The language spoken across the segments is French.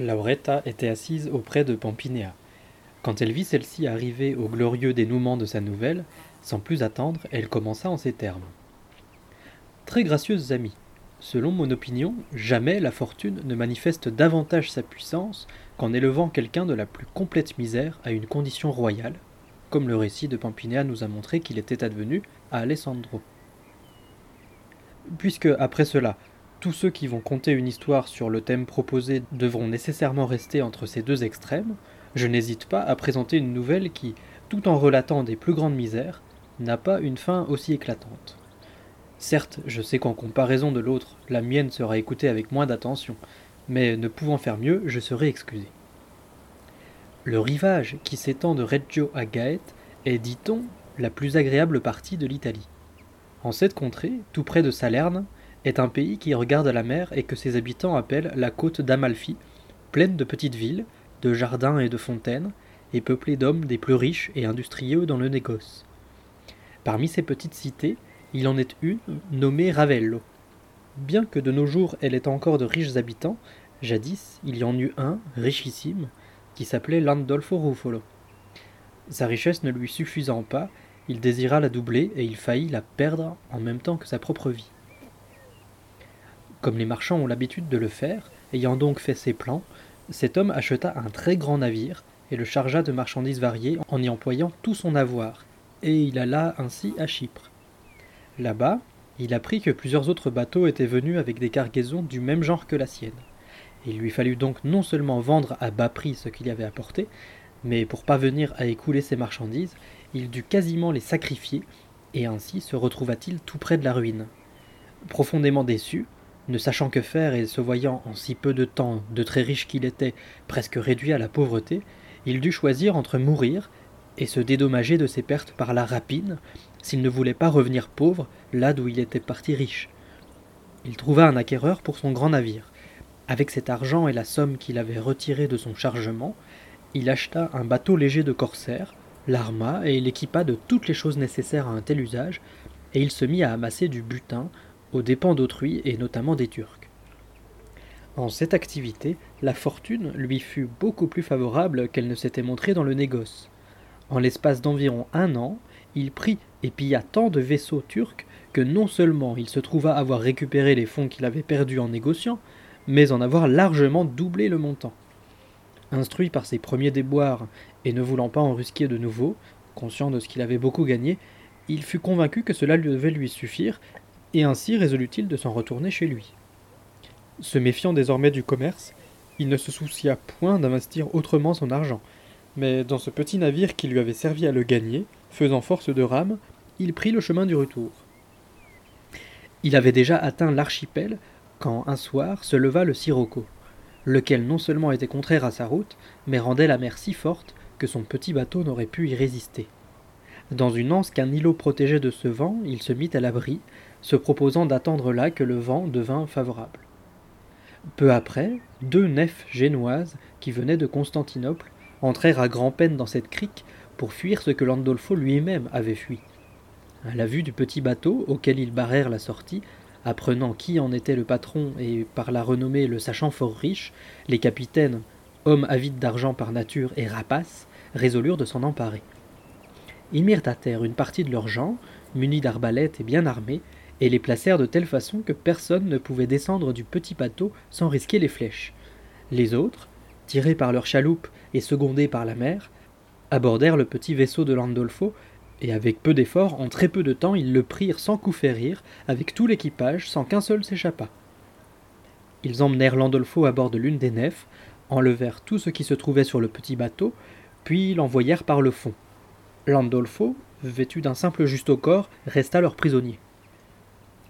Lauretta était assise auprès de Pampinéa. Quand elle vit celle-ci arriver au glorieux dénouement de sa nouvelle, sans plus attendre, elle commença en ces termes. Très gracieuses amies, selon mon opinion, jamais la fortune ne manifeste davantage sa puissance qu'en élevant quelqu'un de la plus complète misère à une condition royale, comme le récit de Pampinéa nous a montré qu'il était advenu à Alessandro. Puisque, après cela, tous ceux qui vont conter une histoire sur le thème proposé devront nécessairement rester entre ces deux extrêmes, je n'hésite pas à présenter une nouvelle qui, tout en relatant des plus grandes misères, n'a pas une fin aussi éclatante. Certes, je sais qu'en comparaison de l'autre, la mienne sera écoutée avec moins d'attention, mais ne pouvant faire mieux, je serai excusé. Le rivage qui s'étend de Reggio à Gaète est, dit-on, la plus agréable partie de l'Italie. En cette contrée, tout près de Salerne, est un pays qui regarde la mer et que ses habitants appellent la côte d'Amalfi, pleine de petites villes, de jardins et de fontaines, et peuplée d'hommes des plus riches et industrieux dans le négoce. Parmi ces petites cités, il en est une nommée Ravello. Bien que de nos jours elle ait encore de riches habitants, jadis il y en eut un, richissime, qui s'appelait Landolfo Ruffolo. Sa richesse ne lui suffisant pas, il désira la doubler et il faillit la perdre en même temps que sa propre vie. Comme les marchands ont l'habitude de le faire, ayant donc fait ses plans, cet homme acheta un très grand navire et le chargea de marchandises variées en y employant tout son avoir, et il alla ainsi à Chypre. Là-bas, il apprit que plusieurs autres bateaux étaient venus avec des cargaisons du même genre que la sienne. Il lui fallut donc non seulement vendre à bas prix ce qu'il y avait apporté, mais pour parvenir à écouler ses marchandises, il dut quasiment les sacrifier, et ainsi se retrouva-t-il tout près de la ruine. Profondément déçu, ne sachant que faire et se voyant en si peu de temps, de très riche qu'il était, presque réduit à la pauvreté, il dut choisir entre mourir et se dédommager de ses pertes par la rapine, s'il ne voulait pas revenir pauvre là d'où il était parti riche. Il trouva un acquéreur pour son grand navire. Avec cet argent et la somme qu'il avait retirée de son chargement, il acheta un bateau léger de corsaires, l'arma et l'équipa de toutes les choses nécessaires à un tel usage, et il se mit à amasser du butin aux dépens d'autrui et notamment des Turcs. En cette activité, la fortune lui fut beaucoup plus favorable qu'elle ne s'était montrée dans le négoce. En l'espace d'environ un an, il prit et pilla tant de vaisseaux turcs que non seulement il se trouva avoir récupéré les fonds qu'il avait perdus en négociant, mais en avoir largement doublé le montant. Instruit par ses premiers déboires et ne voulant pas en risquer de nouveau, conscient de ce qu'il avait beaucoup gagné, il fut convaincu que cela devait lui suffire et ainsi résolut-il de s'en retourner chez lui. Se méfiant désormais du commerce, il ne se soucia point d'investir autrement son argent, mais dans ce petit navire qui lui avait servi à le gagner, faisant force de rame, il prit le chemin du retour. Il avait déjà atteint l'archipel quand un soir se leva le sirocco, lequel non seulement était contraire à sa route, mais rendait la mer si forte que son petit bateau n'aurait pu y résister. Dans une anse qu'un îlot protégeait de ce vent, il se mit à l'abri, se proposant d'attendre là que le vent devint favorable. Peu après, deux nefs génoises, qui venaient de Constantinople, entrèrent à grand-peine dans cette crique pour fuir ce que Landolfo lui-même avait fui. À la vue du petit bateau auquel ils barrèrent la sortie, apprenant qui en était le patron et par la renommée le sachant fort riche, les capitaines, hommes avides d'argent par nature et rapaces, résolurent de s'en emparer. Ils mirent à terre une partie de leurs gens, munis d'arbalètes et bien armés, et les placèrent de telle façon que personne ne pouvait descendre du petit bateau sans risquer les flèches. Les autres, tirés par leur chaloupe et secondés par la mer, abordèrent le petit vaisseau de Landolfo, et avec peu d'efforts, en très peu de temps, ils le prirent sans coup férir, avec tout l'équipage, sans qu'un seul s'échappât. Ils emmenèrent Landolfo à bord de l'une des nefs, enlevèrent tout ce qui se trouvait sur le petit bateau, puis l'envoyèrent par le fond. Landolfo, vêtu d'un simple juste au corps, resta leur prisonnier.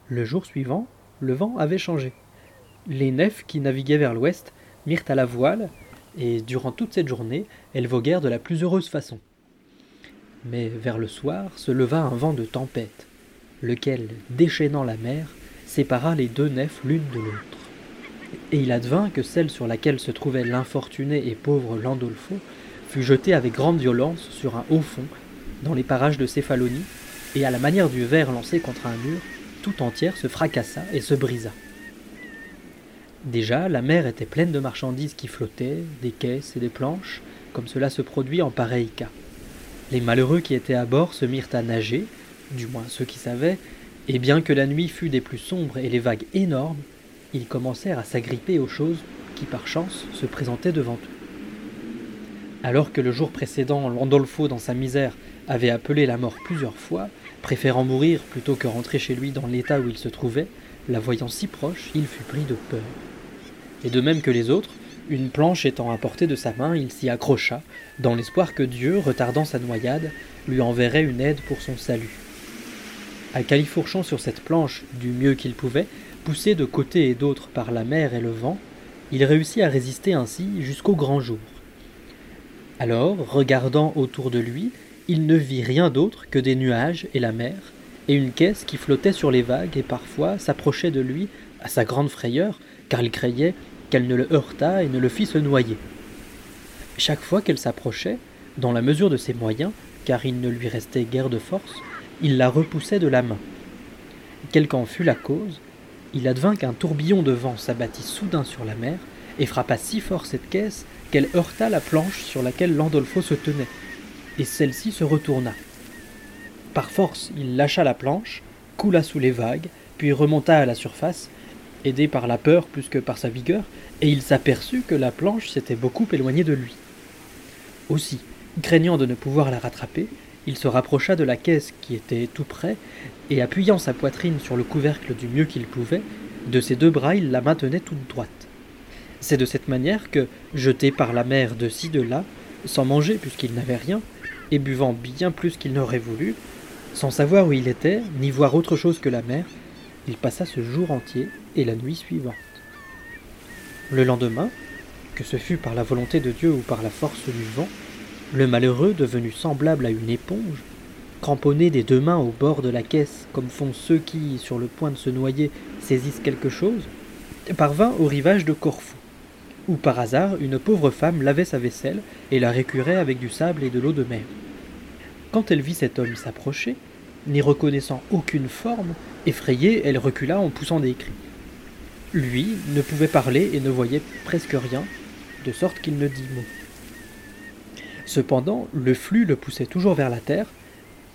Le jour suivant, le vent avait changé. Les nefs qui naviguaient vers l'ouest mirent à la voile, et durant toute cette journée, elles voguèrent de la plus heureuse façon. Mais vers le soir se leva un vent de tempête, lequel, déchaînant la mer, sépara les deux nefs l'une de l'autre. Et il advint que celle sur laquelle se trouvait l'infortuné et pauvre Landolfo fut jetée avec grande violence sur un haut fond, dans les parages de Céphalonie, et à la manière du verre lancé contre un mur, tout entière se fracassa et se brisa. Déjà, la mer était pleine de marchandises qui flottaient, des caisses et des planches, comme cela se produit en pareil cas. Les malheureux qui étaient à bord se mirent à nager, du moins ceux qui savaient, et bien que la nuit fût des plus sombres et les vagues énormes, ils commencèrent à s'agripper aux choses qui par chance se présentaient devant eux. Alors que le jour précédent, Landolfo, dans sa misère, avait appelé la mort plusieurs fois, préférant mourir plutôt que rentrer chez lui dans l'état où il se trouvait, la voyant si proche, il fut pris de peur. Et de même que les autres, une planche étant à portée de sa main, il s'y accrocha, dans l'espoir que Dieu, retardant sa noyade, lui enverrait une aide pour son salut. À califourchant sur cette planche du mieux qu'il pouvait, poussé de côté et d'autre par la mer et le vent, il réussit à résister ainsi jusqu'au grand jour. Alors, regardant autour de lui, il ne vit rien d'autre que des nuages et la mer, et une caisse qui flottait sur les vagues et parfois s'approchait de lui à sa grande frayeur, car il craignait qu'elle ne le heurtât et ne le fît se noyer. Chaque fois qu'elle s'approchait, dans la mesure de ses moyens, car il ne lui restait guère de force, il la repoussait de la main. Quelle qu'en fût la cause, il advint qu'un tourbillon de vent s'abattit soudain sur la mer et frappa si fort cette caisse qu'elle heurta la planche sur laquelle Landolfo se tenait, et celle-ci se retourna. Par force, il lâcha la planche, coula sous les vagues, puis remonta à la surface, aidé par la peur plus que par sa vigueur, et il s'aperçut que la planche s'était beaucoup éloignée de lui. Aussi, craignant de ne pouvoir la rattraper, il se rapprocha de la caisse qui était tout près, et appuyant sa poitrine sur le couvercle du mieux qu'il pouvait, de ses deux bras il la maintenait toute droite. C'est de cette manière que, jeté par la mer de ci de là, sans manger puisqu'il n'avait rien, et buvant bien plus qu'il n'aurait voulu, sans savoir où il était, ni voir autre chose que la mer, il passa ce jour entier et la nuit suivante. Le lendemain, que ce fût par la volonté de Dieu ou par la force du vent, le malheureux, devenu semblable à une éponge, cramponné des deux mains au bord de la caisse, comme font ceux qui, sur le point de se noyer, saisissent quelque chose, parvint au rivage de Corfou, où par hasard une pauvre femme lavait sa vaisselle et la récurait avec du sable et de l'eau de mer. Quand elle vit cet homme s'approcher, n'y reconnaissant aucune forme, effrayée, elle recula en poussant des cris. Lui ne pouvait parler et ne voyait presque rien, de sorte qu'il ne dit mot. Cependant, le flux le poussait toujours vers la terre,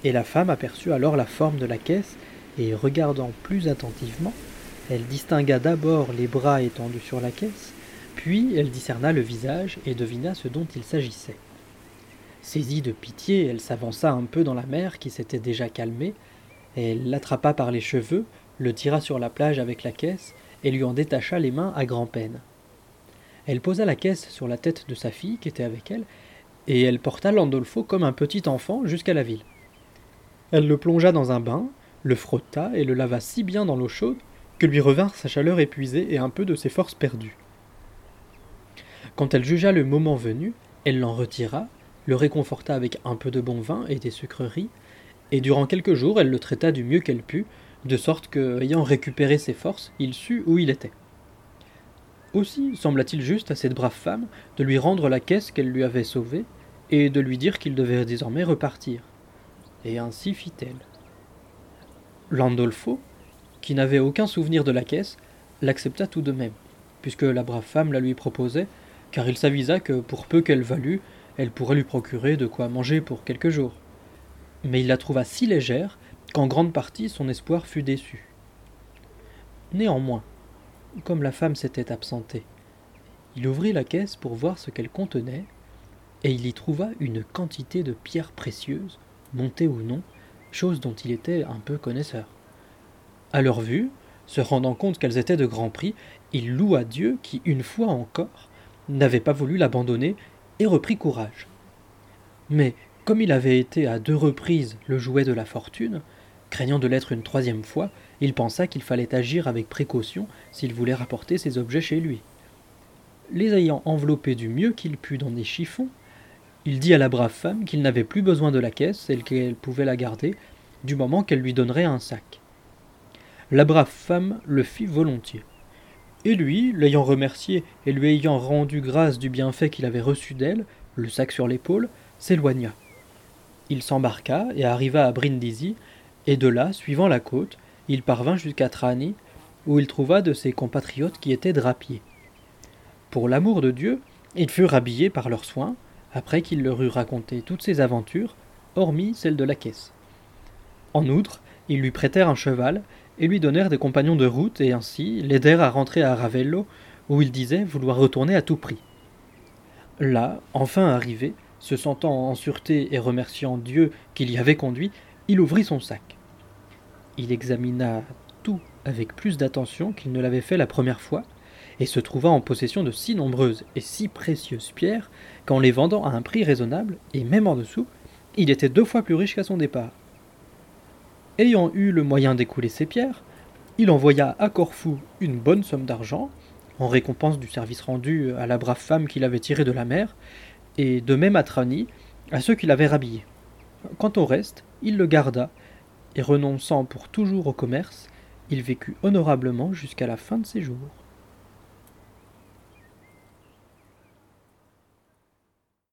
et la femme aperçut alors la forme de la caisse, et regardant plus attentivement, elle distingua d'abord les bras étendus sur la caisse, puis elle discerna le visage et devina ce dont il s'agissait. Saisie de pitié, elle s'avança un peu dans la mer qui s'était déjà calmée, elle l'attrapa par les cheveux, le tira sur la plage avec la caisse et lui en détacha les mains à grand-peine. Elle posa la caisse sur la tête de sa fille qui était avec elle, et elle porta Landolfo comme un petit enfant jusqu'à la ville. Elle le plongea dans un bain, le frotta et le lava si bien dans l'eau chaude que lui revinrent sa chaleur épuisée et un peu de ses forces perdues. Quand elle jugea le moment venu, elle l'en retira, le réconforta avec un peu de bon vin et des sucreries, et durant quelques jours elle le traita du mieux qu'elle put, de sorte que, ayant récupéré ses forces, il sut où il était. Aussi sembla-t-il juste à cette brave femme de lui rendre la caisse qu'elle lui avait sauvée, et de lui dire qu'il devait désormais repartir. Et ainsi fit-elle. Landolfo, qui n'avait aucun souvenir de la caisse, l'accepta tout de même, puisque la brave femme la lui proposait, car il s'avisa que pour peu qu'elle valût, elle pourrait lui procurer de quoi manger pour quelques jours. Mais il la trouva si légère qu'en grande partie son espoir fut déçu. Néanmoins, comme la femme s'était absentée, il ouvrit la caisse pour voir ce qu'elle contenait, et il y trouva une quantité de pierres précieuses, montées ou non, chose dont il était un peu connaisseur. À leur vue, se rendant compte qu'elles étaient de grand prix, il loua Dieu qui, une fois encore, n'avait pas voulu l'abandonner et reprit courage. Mais comme il avait été à deux reprises le jouet de la fortune, craignant de l'être une troisième fois, il pensa qu'il fallait agir avec précaution s'il voulait rapporter ses objets chez lui. Les ayant enveloppés du mieux qu'il put dans des chiffons, il dit à la brave femme qu'il n'avait plus besoin de la caisse et qu'elle pouvait la garder du moment qu'elle lui donnerait un sac. La brave femme le fit volontiers. Et lui, l'ayant remercié et lui ayant rendu grâce du bienfait qu'il avait reçu d'elle, le sac sur l'épaule, s'éloigna. Il s'embarqua et arriva à Brindisi, et de là, suivant la côte, il parvint jusqu'à Trani, où il trouva de ses compatriotes qui étaient drapiers. Pour l'amour de Dieu, il fut rhabillé par leurs soins, après qu'il leur eut raconté toutes ses aventures, hormis celle de la caisse. En outre, ils lui prêtèrent un cheval et lui donnèrent des compagnons de route et ainsi l'aidèrent à rentrer à Ravello, où il disait vouloir retourner à tout prix. Là, enfin arrivé, se sentant en sûreté et remerciant Dieu qui l'y avait conduit, il ouvrit son sac. Il examina tout avec plus d'attention qu'il ne l'avait fait la première fois, et se trouva en possession de si nombreuses et si précieuses pierres qu'en les vendant à un prix raisonnable, et même en dessous, il était deux fois plus riche qu'à son départ. Ayant eu le moyen d'écouler ces pierres, il envoya à Corfou une bonne somme d'argent, en récompense du service rendu à la brave femme qu'il avait tirée de la mer, et de même à Trani, à ceux qui l'avaient rhabillé. Quant au reste, il le garda, et renonçant pour toujours au commerce, il vécut honorablement jusqu'à la fin de ses jours.